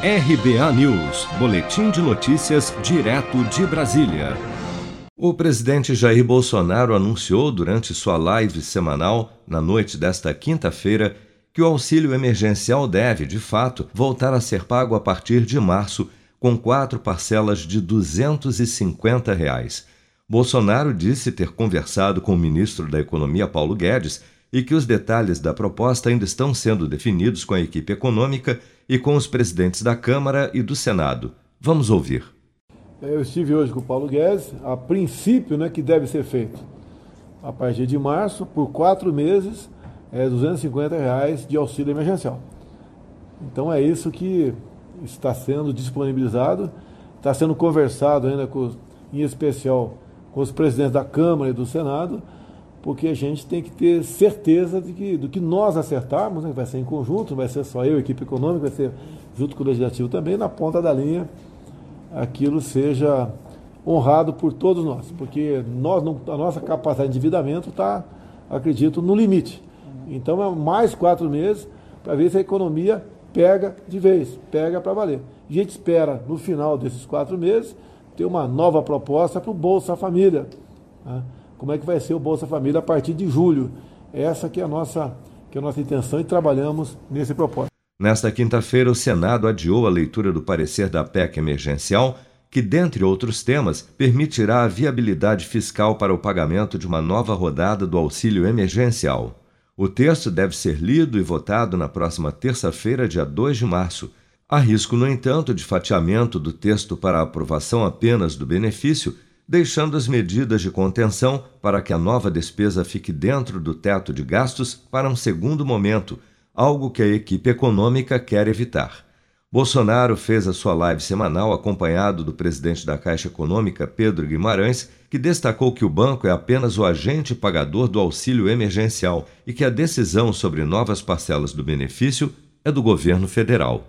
RBA News, Boletim de Notícias, direto de Brasília. O presidente Jair Bolsonaro anunciou durante sua live semanal, na noite desta quinta-feira, que o auxílio emergencial deve, de fato, voltar a ser pago a partir de março, com quatro parcelas de 250 reais. Bolsonaro disse ter conversado com o ministro da Economia, Paulo Guedes, e que os detalhes da proposta ainda estão sendo definidos com a equipe econômica e com os presidentes da Câmara e do Senado. Vamos ouvir. Eu estive hoje com o Paulo Guedes, a princípio, né, que deve ser feito a partir de março, por quatro meses, é, 250 reais de auxílio emergencial. Então é isso que está sendo disponibilizado, está sendo conversado ainda com, em especial com os presidentes da Câmara e do Senado, porque a gente tem que ter certeza de que, do que nós acertarmos, né, vai ser em conjunto, vai ser só eu, equipe econômica, vai ser junto com o Legislativo também, na ponta da linha, aquilo seja honrado por todos nós, porque nós não, a nossa capacidade de endividamento está, acredito, no limite. Então é mais quatro meses para ver se a economia pega de vez, pega para valer. a gente espera, no final desses quatro meses, ter uma nova proposta para o Bolsa Família. Né? Como é que vai ser o Bolsa Família a partir de julho. Essa que é a nossa, que é a nossa intenção e trabalhamos nesse propósito. Nesta quinta-feira, o Senado adiou a leitura do parecer da PEC emergencial, que, dentre outros temas, permitirá a viabilidade fiscal para o pagamento de uma nova rodada do auxílio emergencial. O texto deve ser lido e votado na próxima terça-feira, dia 2 de março. Há risco, no entanto, de fatiamento do texto para aprovação apenas do benefício deixando as medidas de contenção para que a nova despesa fique dentro do teto de gastos para um segundo momento, algo que a equipe econômica quer evitar. Bolsonaro fez a sua live semanal acompanhado do presidente da Caixa Econômica, Pedro Guimarães, que destacou que o banco é apenas o agente pagador do auxílio emergencial e que a decisão sobre novas parcelas do benefício é do governo federal.